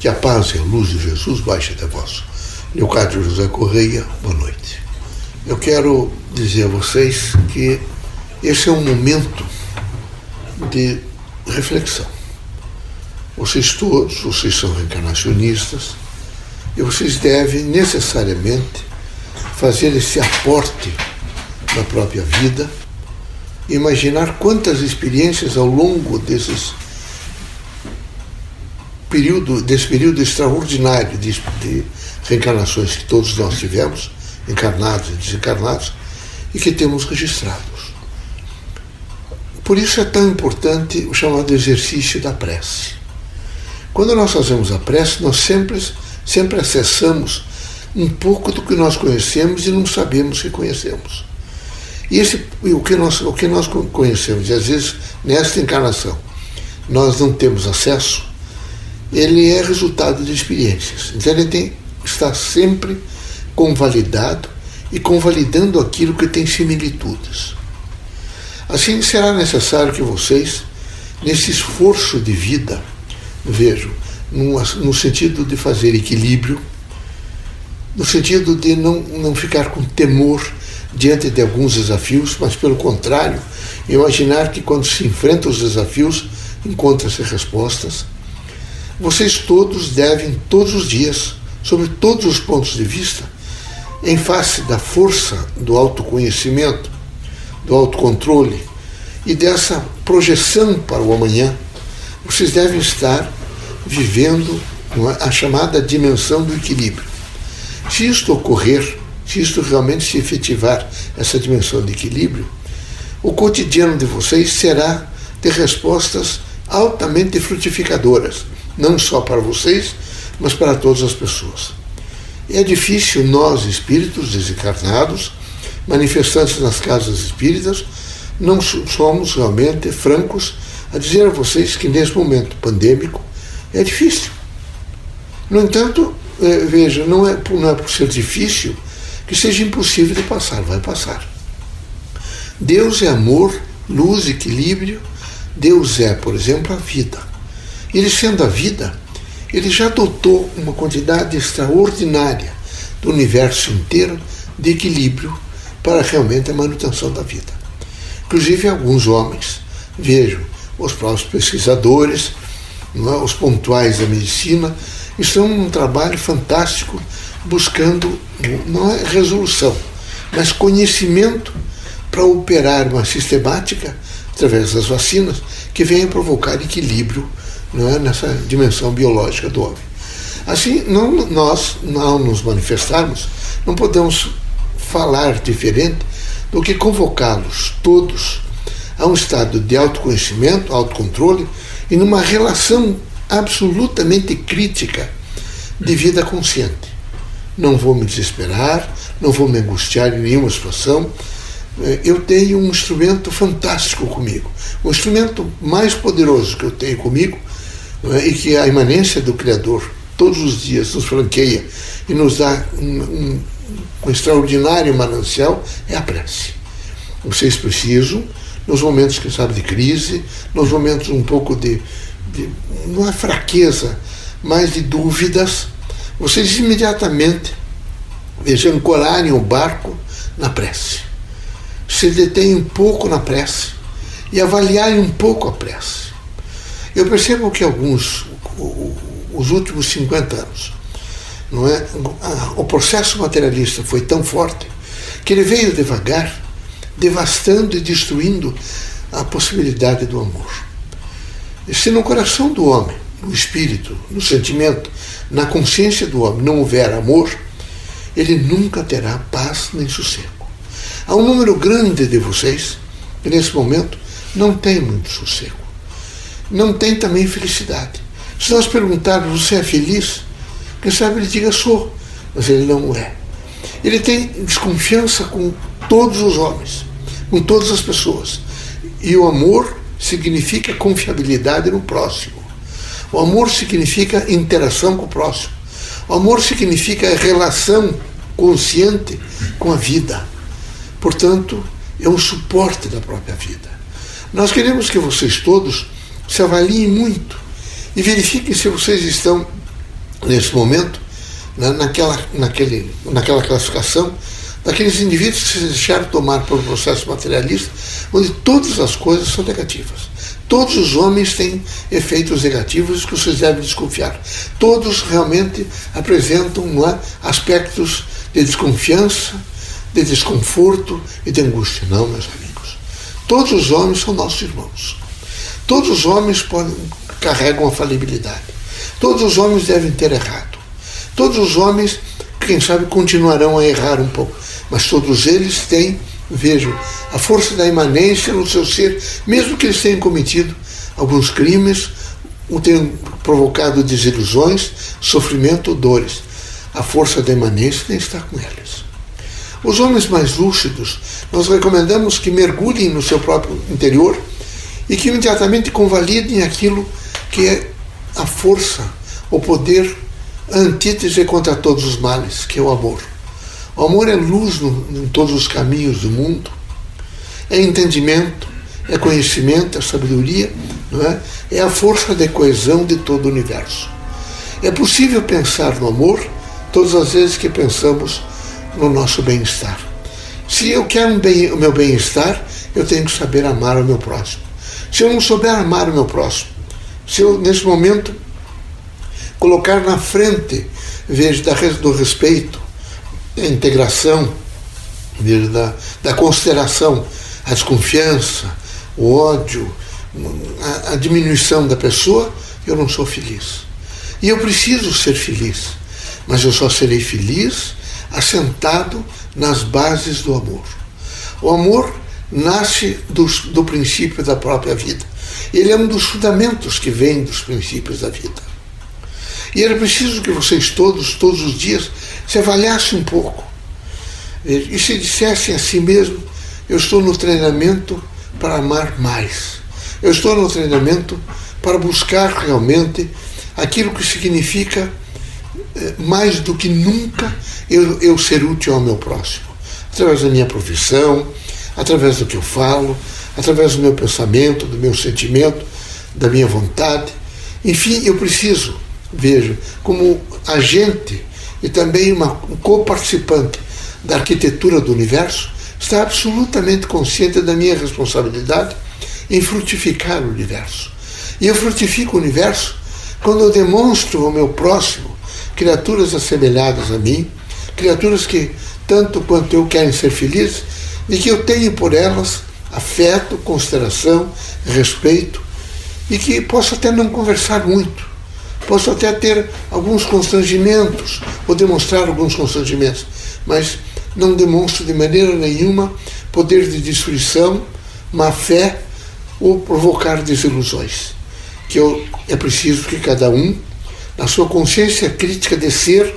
Que a paz e a luz de Jesus baixe até vós. Leocádio José Correia, boa noite. Eu quero dizer a vocês que esse é um momento de reflexão. Vocês todos, vocês são reencarnacionistas e vocês devem necessariamente fazer esse aporte na própria vida, imaginar quantas experiências ao longo desses período, desse período extraordinário de, de reencarnações que todos nós tivemos, encarnados e desencarnados, e que temos registrados. Por isso é tão importante o chamado exercício da prece. Quando nós fazemos a prece, nós sempre, sempre acessamos um pouco do que nós conhecemos e não sabemos que conhecemos. E esse, o, que nós, o que nós conhecemos, e às vezes nesta encarnação, nós não temos acesso, ele é resultado de experiências. Então ele tem está sempre convalidado e convalidando aquilo que tem similitudes. Assim será necessário que vocês, nesse esforço de vida, vejo, no sentido de fazer equilíbrio, no sentido de não, não ficar com temor diante de alguns desafios, mas pelo contrário, imaginar que quando se enfrenta os desafios, encontra-se respostas. Vocês todos devem, todos os dias, sobre todos os pontos de vista, em face da força do autoconhecimento, do autocontrole e dessa projeção para o amanhã, vocês devem estar vivendo a chamada dimensão do equilíbrio. Se isto ocorrer, se isto realmente se efetivar, essa dimensão de equilíbrio, o cotidiano de vocês será de respostas altamente frutificadoras, não só para vocês, mas para todas as pessoas. É difícil nós, espíritos desencarnados, manifestantes nas casas espíritas, não somos realmente francos a dizer a vocês que nesse momento pandêmico é difícil. No entanto, é, veja, não é, não é por ser difícil que seja impossível de passar, vai passar. Deus é amor, luz, equilíbrio. Deus é, por exemplo, a vida. Ele sendo a vida, ele já dotou uma quantidade extraordinária do universo inteiro de equilíbrio para realmente a manutenção da vida. Inclusive alguns homens, vejo, os próprios pesquisadores, é, os pontuais da medicina, estão num trabalho fantástico buscando não é resolução, mas conhecimento para operar uma sistemática através das vacinas que venha provocar equilíbrio não é, nessa dimensão biológica do homem. Assim, não, nós, não nos manifestarmos, não podemos falar diferente do que convocá-los todos a um estado de autoconhecimento, autocontrole e numa relação absolutamente crítica de vida consciente não vou me desesperar, não vou me angustiar em nenhuma situação. É, eu tenho um instrumento fantástico comigo. O instrumento mais poderoso que eu tenho comigo é, e que a imanência do Criador todos os dias nos franqueia e nos dá um, um, um extraordinário manancial é a prece. Vocês precisam, nos momentos, quem sabe, de crise, nos momentos um pouco de, de não é fraqueza, mas de dúvidas, vocês imediatamente vejam ancorarem o barco na prece. Se detêm um pouco na prece e avaliarem um pouco a prece. Eu percebo que alguns, os últimos 50 anos, não é? o processo materialista foi tão forte que ele veio devagar, devastando e destruindo a possibilidade do amor. E se no coração do homem no espírito, no sentimento, na consciência do homem não houver amor, ele nunca terá paz nem sossego. Há um número grande de vocês que nesse momento não tem muito sossego. Não tem também felicidade. Se nós perguntarmos, você é feliz? Quem sabe ele diga, sou, mas ele não é. Ele tem desconfiança com todos os homens, com todas as pessoas. E o amor significa confiabilidade no próximo. O amor significa interação com o próximo. O amor significa relação consciente com a vida. Portanto, é um suporte da própria vida. Nós queremos que vocês todos se avaliem muito e verifiquem se vocês estão nesse momento, na, naquela, naquele, naquela classificação, daqueles indivíduos que se deixaram tomar pelo processo materialista, onde todas as coisas são negativas. Todos os homens têm efeitos negativos que vocês devem desconfiar. Todos realmente apresentam é, aspectos de desconfiança, de desconforto e de angústia. Não, meus amigos. Todos os homens são nossos irmãos. Todos os homens podem, carregam a falibilidade. Todos os homens devem ter errado. Todos os homens, quem sabe, continuarão a errar um pouco. Mas todos eles têm Vejam, a força da imanência no seu ser, mesmo que eles tenham cometido alguns crimes, tenham provocado desilusões, sofrimento dores. A força da imanência nem está com eles. Os homens mais lúcidos, nós recomendamos que mergulhem no seu próprio interior e que imediatamente convalidem aquilo que é a força, o poder, antítese contra todos os males, que é o amor. O amor é luz no, em todos os caminhos do mundo, é entendimento, é conhecimento, é sabedoria, não é? é a força de coesão de todo o universo. É possível pensar no amor todas as vezes que pensamos no nosso bem-estar. Se eu quero um bem, o meu bem-estar, eu tenho que saber amar o meu próximo. Se eu não souber amar o meu próximo, se eu, nesse momento, colocar na frente, vejo, do respeito, a integração, da, da consideração, a desconfiança, o ódio, a, a diminuição da pessoa, eu não sou feliz. E eu preciso ser feliz, mas eu só serei feliz assentado nas bases do amor. O amor nasce do, do princípio da própria vida. Ele é um dos fundamentos que vem dos princípios da vida. E era preciso que vocês todos, todos os dias, se avaliassem um pouco e se dissessem a si mesmo: Eu estou no treinamento para amar mais. Eu estou no treinamento para buscar realmente aquilo que significa eh, mais do que nunca eu, eu ser útil ao meu próximo. Através da minha profissão, através do que eu falo, através do meu pensamento, do meu sentimento, da minha vontade. Enfim, eu preciso veja, como agente e também uma, um co-participante da arquitetura do universo, está absolutamente consciente da minha responsabilidade em frutificar o universo. E eu frutifico o universo quando eu demonstro ao meu próximo criaturas assemelhadas a mim, criaturas que, tanto quanto eu, querem ser felizes, e que eu tenho por elas afeto, consideração, respeito, e que posso até não conversar muito, Posso até ter alguns constrangimentos, ou demonstrar alguns constrangimentos, mas não demonstro de maneira nenhuma poder de destruição, má fé ou provocar desilusões. Que eu, é preciso que cada um, na sua consciência crítica de ser,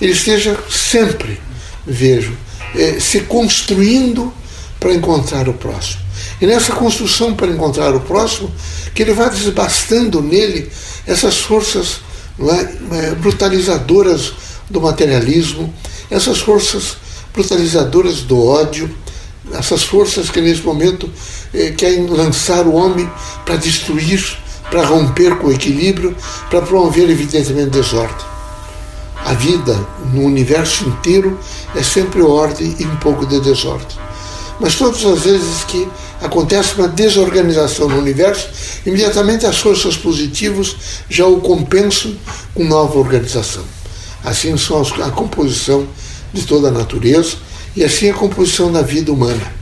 ele esteja sempre, vejo, eh, se construindo para encontrar o próximo. E nessa construção para encontrar o próximo, que ele vá desbastando nele essas forças é, é, brutalizadoras do materialismo, essas forças brutalizadoras do ódio, essas forças que nesse momento eh, querem lançar o homem para destruir, para romper com o equilíbrio, para promover evidentemente desordem. A vida no universo inteiro é sempre ordem e um pouco de desordem. Mas todas as vezes que acontece uma desorganização no universo, imediatamente as forças positivas já o compensam com nova organização. Assim são a composição de toda a natureza e assim a composição da vida humana.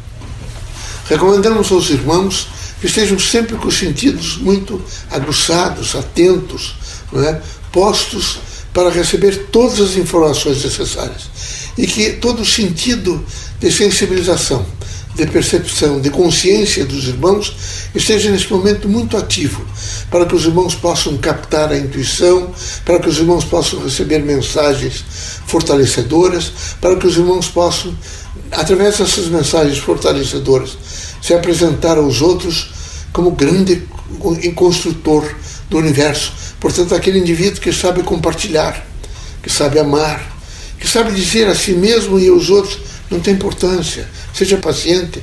Recomendamos aos irmãos que estejam sempre com os sentidos muito aguçados, atentos, é? postos para receber todas as informações necessárias e que todo o sentido de sensibilização de percepção, de consciência dos irmãos esteja nesse momento muito ativo, para que os irmãos possam captar a intuição, para que os irmãos possam receber mensagens fortalecedoras, para que os irmãos possam, através dessas mensagens fortalecedoras, se apresentar aos outros como grande construtor do universo. Portanto, aquele indivíduo que sabe compartilhar, que sabe amar, que sabe dizer a si mesmo e aos outros não tem importância. Seja paciente.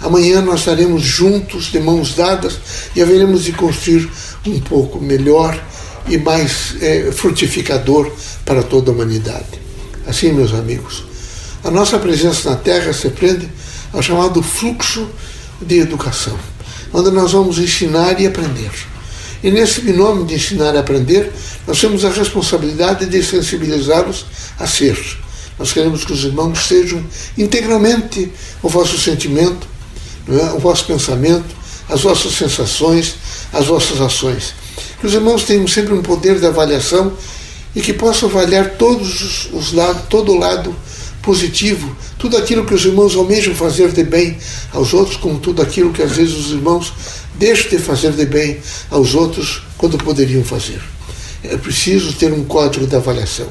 Amanhã nós estaremos juntos, de mãos dadas, e haveremos de construir um pouco melhor e mais é, frutificador para toda a humanidade. Assim, meus amigos, a nossa presença na Terra se prende ao chamado fluxo de educação, onde nós vamos ensinar e aprender. E nesse binômio de ensinar e aprender, nós temos a responsabilidade de sensibilizá-los a ser. Nós queremos que os irmãos sejam integralmente o vosso sentimento, é? o vosso pensamento, as vossas sensações, as vossas ações. Que os irmãos tenham sempre um poder de avaliação e que possam avaliar todos os, os lados, todo o lado positivo, tudo aquilo que os irmãos almejam fazer de bem aos outros, como tudo aquilo que às vezes os irmãos deixam de fazer de bem aos outros quando poderiam fazer. É preciso ter um código de avaliação.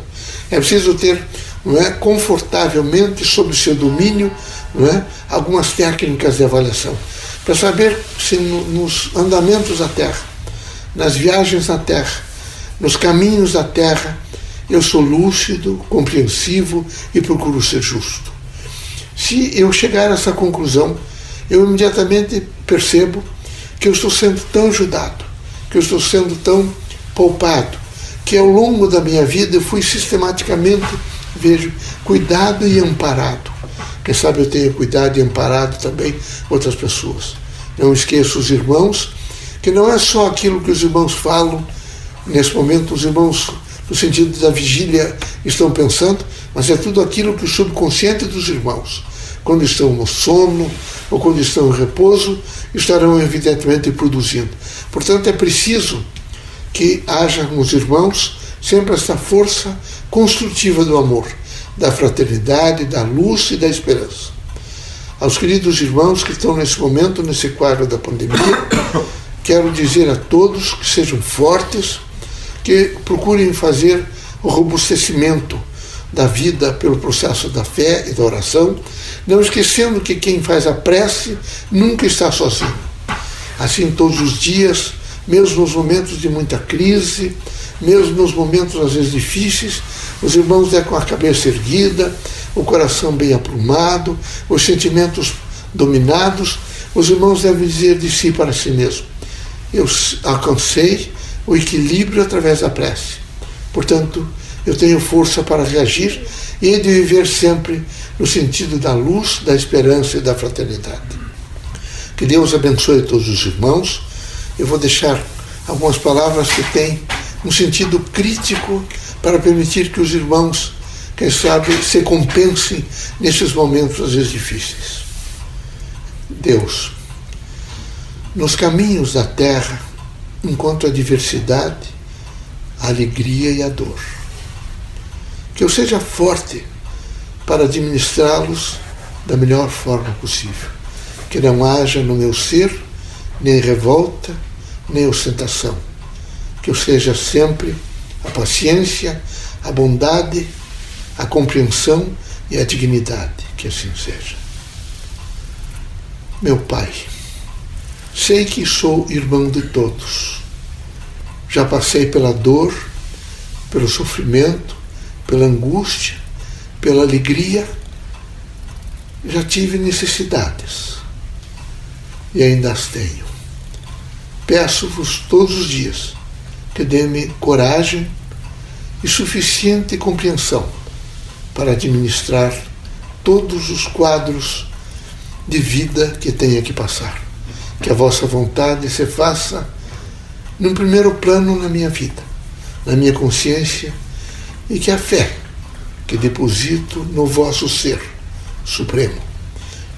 É preciso ter não é, confortavelmente, sob seu domínio, não é, algumas técnicas de avaliação. Para saber se no, nos andamentos da Terra, nas viagens na Terra, nos caminhos da Terra, eu sou lúcido, compreensivo e procuro ser justo. Se eu chegar a essa conclusão, eu imediatamente percebo que eu estou sendo tão ajudado, que eu estou sendo tão poupado, que ao longo da minha vida eu fui sistematicamente, vejo, cuidado e amparado. Quem sabe eu tenha cuidado e amparado também outras pessoas. Não esqueço os irmãos, que não é só aquilo que os irmãos falam, nesse momento os irmãos no sentido da vigília estão pensando, mas é tudo aquilo que o subconsciente dos irmãos, quando estão no sono ou quando estão em repouso, estarão evidentemente produzindo. Portanto, é preciso que haja nos irmãos sempre essa força construtiva do amor, da fraternidade, da luz e da esperança. Aos queridos irmãos que estão nesse momento, nesse quadro da pandemia, quero dizer a todos que sejam fortes, que procurem fazer o robustecimento da vida pelo processo da fé e da oração, não esquecendo que quem faz a prece nunca está sozinho. Assim, todos os dias, mesmo nos momentos de muita crise, mesmo nos momentos às vezes difíceis, os irmãos devem com a cabeça erguida, o coração bem aprumado, os sentimentos dominados, os irmãos devem dizer de si para si mesmo: Eu alcancei o equilíbrio através da prece. Portanto, eu tenho força para reagir e de viver sempre no sentido da luz, da esperança e da fraternidade. Que Deus abençoe todos os irmãos. Eu vou deixar algumas palavras que têm um sentido crítico para permitir que os irmãos, quem sabe, se compensem nesses momentos às vezes difíceis. Deus, nos caminhos da terra, encontro a diversidade, a alegria e a dor. Que eu seja forte para administrá-los da melhor forma possível. Que não haja no meu ser nem revolta, nem ostentação. Que eu seja sempre a paciência, a bondade, a compreensão e a dignidade. Que assim seja. Meu Pai, Sei que sou irmão de todos. Já passei pela dor, pelo sofrimento, pela angústia, pela alegria. Já tive necessidades e ainda as tenho. Peço-vos todos os dias que dê-me coragem e suficiente compreensão para administrar todos os quadros de vida que tenha que passar que a vossa vontade se faça num primeiro plano na minha vida, na minha consciência, e que a fé que deposito no vosso ser supremo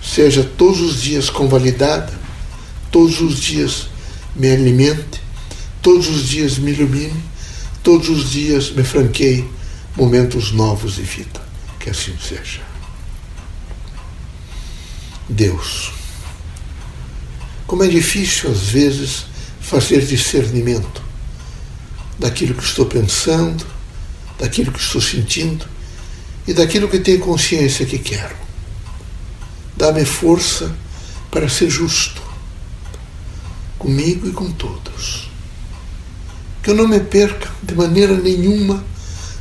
seja todos os dias convalidada, todos os dias me alimente, todos os dias me ilumine, todos os dias me franqueie momentos novos de vida. Que assim seja. Deus como é difícil, às vezes, fazer discernimento daquilo que estou pensando, daquilo que estou sentindo e daquilo que tenho consciência que quero. Dá-me força para ser justo comigo e com todos. Que eu não me perca de maneira nenhuma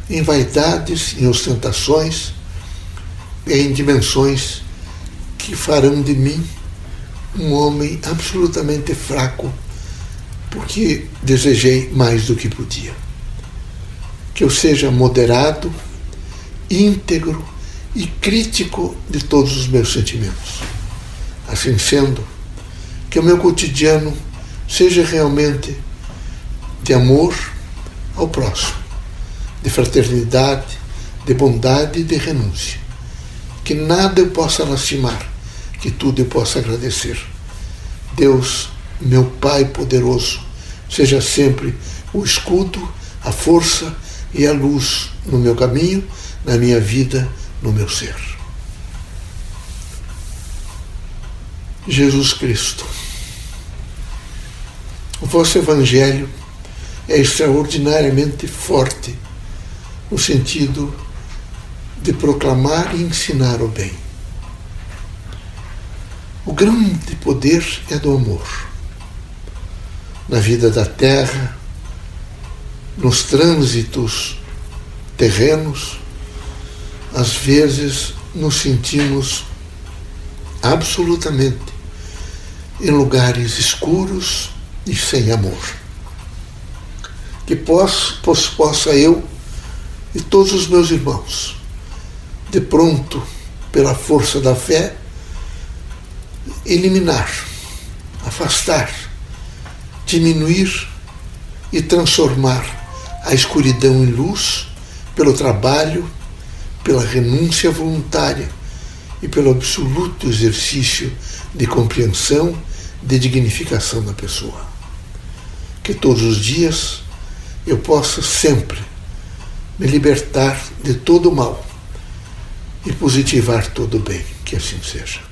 em vaidades, em ostentações, em dimensões que farão de mim um homem absolutamente fraco, porque desejei mais do que podia. que eu seja moderado, íntegro e crítico de todos os meus sentimentos. Assim sendo, que o meu cotidiano seja realmente de amor ao próximo, de fraternidade, de bondade e de renúncia. Que nada eu possa lastimar, que tudo eu possa agradecer. Deus, meu Pai poderoso, seja sempre o escudo, a força e a luz no meu caminho, na minha vida, no meu ser. Jesus Cristo. O vosso Evangelho é extraordinariamente forte no sentido de proclamar e ensinar o bem. O grande poder é do amor. Na vida da terra, nos trânsitos terrenos, às vezes nos sentimos absolutamente em lugares escuros e sem amor. Que possa, possa eu e todos os meus irmãos, de pronto, pela força da fé, eliminar, afastar, diminuir e transformar a escuridão em luz pelo trabalho, pela renúncia voluntária e pelo absoluto exercício de compreensão, de dignificação da pessoa. Que todos os dias eu possa sempre me libertar de todo o mal e positivar todo o bem. Que assim seja.